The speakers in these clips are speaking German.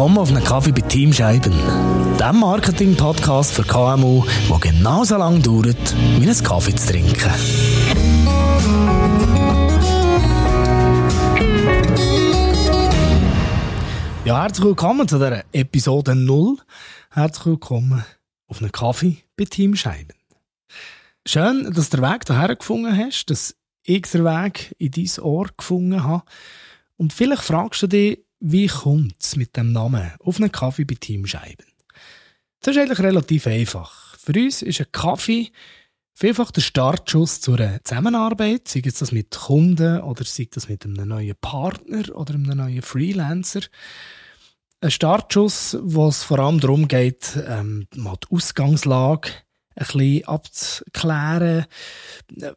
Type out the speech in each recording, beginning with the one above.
Willkommen auf einem Kaffee bei Team Scheiben, dem Marketing-Podcast für KMU, der genauso lange dauert, wie einen Kaffee zu trinken. Ja, herzlich willkommen zu der Episode 0. Herzlich willkommen auf einem Kaffee bei Team Scheiben. Schön, dass du den Weg hierher gefunden hast, dass ich den Weg in dein Ohr gefunden habe. Und vielleicht fragst du dich, wie kommt es mit dem Namen auf einen Kaffee bei Team Scheiben? Das ist eigentlich relativ einfach. Für uns ist ein Kaffee vielfach der Startschuss zu einer Zusammenarbeit, sei es das mit Kunden oder sei das mit einem neuen Partner oder einem neuen Freelancer. Ein Startschuss, wo es vor allem darum geht, ähm, mal die Ausgangslage bisschen abzuklären,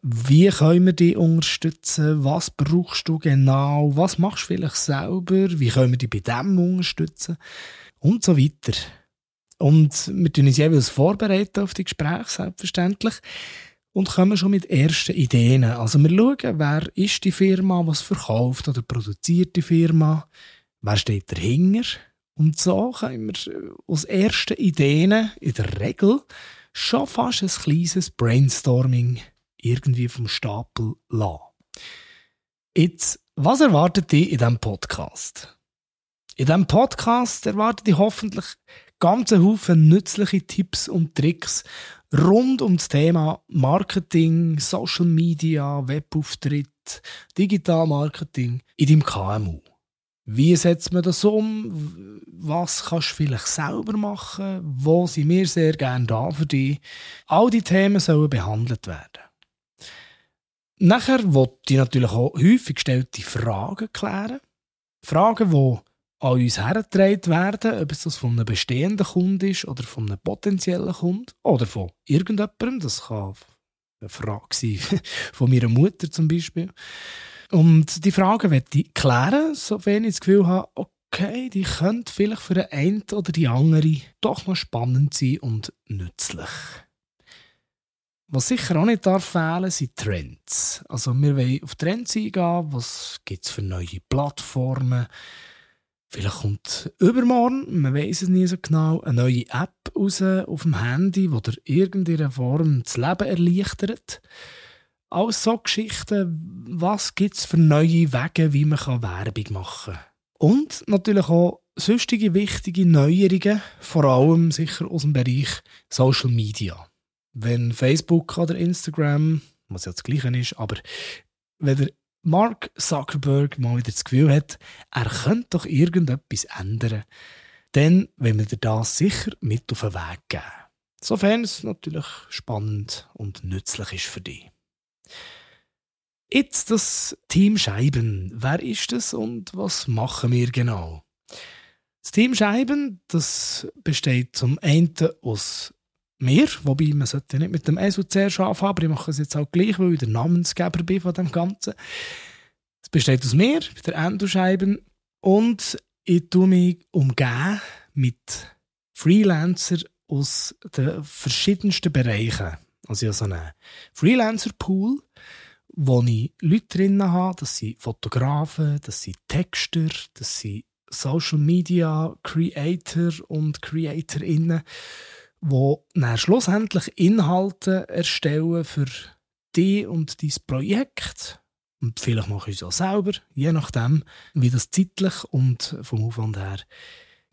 wie können wir dich unterstützen, was brauchst du genau, was machst du vielleicht selber, wie können wir dich bei dem unterstützen und so weiter. Und wir tun uns jeweils vorbereiten auf die Gespräche, selbstverständlich. Und kommen schon mit ersten Ideen. Also wir schauen, wer ist die Firma, was verkauft oder produziert die Firma, wer steht dahinter. Und so können wir aus ersten Ideen in der Regel schon fast ein kleines Brainstorming irgendwie vom Stapel lassen. Jetzt, was erwartet dich in diesem Podcast? In diesem Podcast erwartet dich hoffentlich ganze Haufen nützliche Tipps und Tricks rund um das Thema Marketing, Social Media, Webauftritt, Digital Marketing in deinem KMU. Wie setzt man das um? Was kannst du vielleicht selber machen? Wo sind wir sehr gerne da für dich? All die Themen sollen behandelt werden. Nachher wollte ich natürlich auch häufig gestellte Fragen klären. Fragen, die an uns hergetragen werden, ob es das von einem bestehenden Kunden ist oder von einem potenziellen Kunden oder von irgendjemandem. Das kann eine Frage sein von meiner Mutter zum Beispiel. Und die Frage werde ich klären, sofern ich das Gefühl habe, okay, die könnte vielleicht für den einen oder die andere doch noch spannend sein und nützlich. Was sicher auch nicht darf sind Trends. Also wir wollen auf Trends eingehen, was gibt es für neue Plattformen. Vielleicht kommt übermorgen, man weiß es nie so genau, eine neue App raus auf dem Handy, die dir irgendeiner Form das Leben erleichtert. Alles so Geschichten, was gibt es für neue Wege, wie man Werbung machen kann. Und natürlich auch sonstige wichtige Neuerungen, vor allem sicher aus dem Bereich Social Media. Wenn Facebook oder Instagram, was ja das Gleiche ist, aber wenn der Mark Zuckerberg mal wieder das Gefühl hat, er könnte doch irgendetwas ändern, dann will wir dir das sicher mit auf den Weg geben. Sofern es natürlich spannend und nützlich ist für dich. Jetzt das Team Scheiben. Wer ist das und was machen wir genau? Das Team Scheiben, das besteht zum einen aus mir, wobei man sollte nicht mit dem ESU zuerst anfangen, aber ich mache es jetzt auch gleich, weil ich der Namensgeber bin von dem Ganzen. Es besteht aus mir, der Endo Scheiben, und ich tue mich umgeben mit Freelancer aus den verschiedensten Bereichen. Also ich habe so einen Freelancer-Pool, wo ich Leute drin habe, das sind Fotografen, das sind Texter, das sind Social Media Creator und Creatorinnen, die dann schlussendlich Inhalte erstellen für dich und dein Projekt. Und vielleicht mache ich es auch selber, je nachdem, wie das zeitlich und vom Aufwand her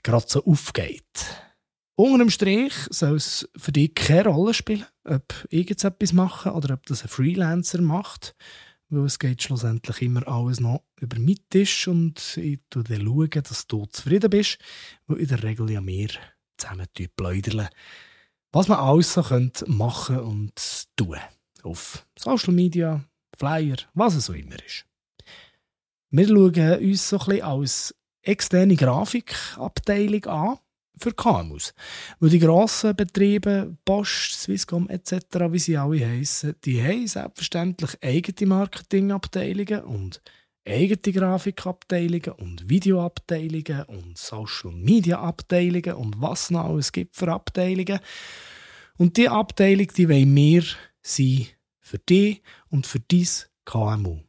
gerade so aufgeht. Unter dem Strich soll es für dich keine Rolle spielen, ob ich jetzt etwas mache oder ob das ein Freelancer macht. Weil es geht schlussendlich immer alles noch über meinen Tisch und ich schaue dann, schauen, dass du zufrieden bist, weil in der Regel ja wir zusammen plaudern. Was man alles so machen und tun. Auf Social Media, Flyer, was es so immer ist. Wir schauen uns so ein bisschen als externe Grafikabteilung an für KMUs. Weil die grossen Betriebe, Bosch, Swisscom etc., wie sie alle heissen, die haben selbstverständlich eigene Marketingabteilungen und eigene Grafikabteilungen und Videoabteilungen und Social Media Abteilungen und was noch alles gibt für Abteilungen. Und die Abteilung, die wollen wir sein für dich und für dein KMU.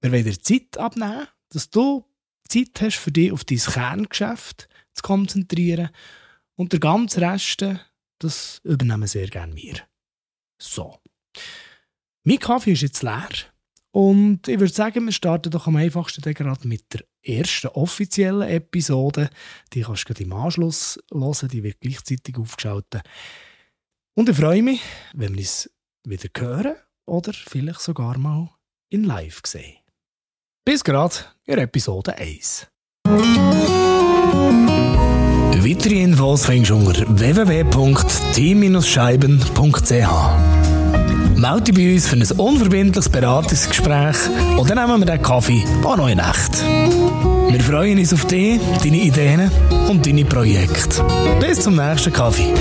Wir wollen dir Zeit abnehmen, dass du Zeit hast für dich auf dein Kerngeschäft, zu konzentrieren. Und der ganze Rest, das übernehmen sehr gerne wir. So. Mein Kaffee ist jetzt leer. Und ich würde sagen, wir starten doch am einfachsten gerade mit der ersten offiziellen Episode. Die kannst du im Anschluss hören, die wird gleichzeitig aufgeschaltet. Und ich freue mich, wenn wir uns wieder hören oder vielleicht sogar mal in live sehen. Bis gerade in Episode 1. Infos findest du unter www.t-scheiben.ch Melde dich bei uns für ein unverbindliches Beratungsgespräch oder nehmen wir den Kaffee noch in Nacht. Wir freuen uns auf dich, deine Ideen und deine Projekte. Bis zum nächsten Kaffee.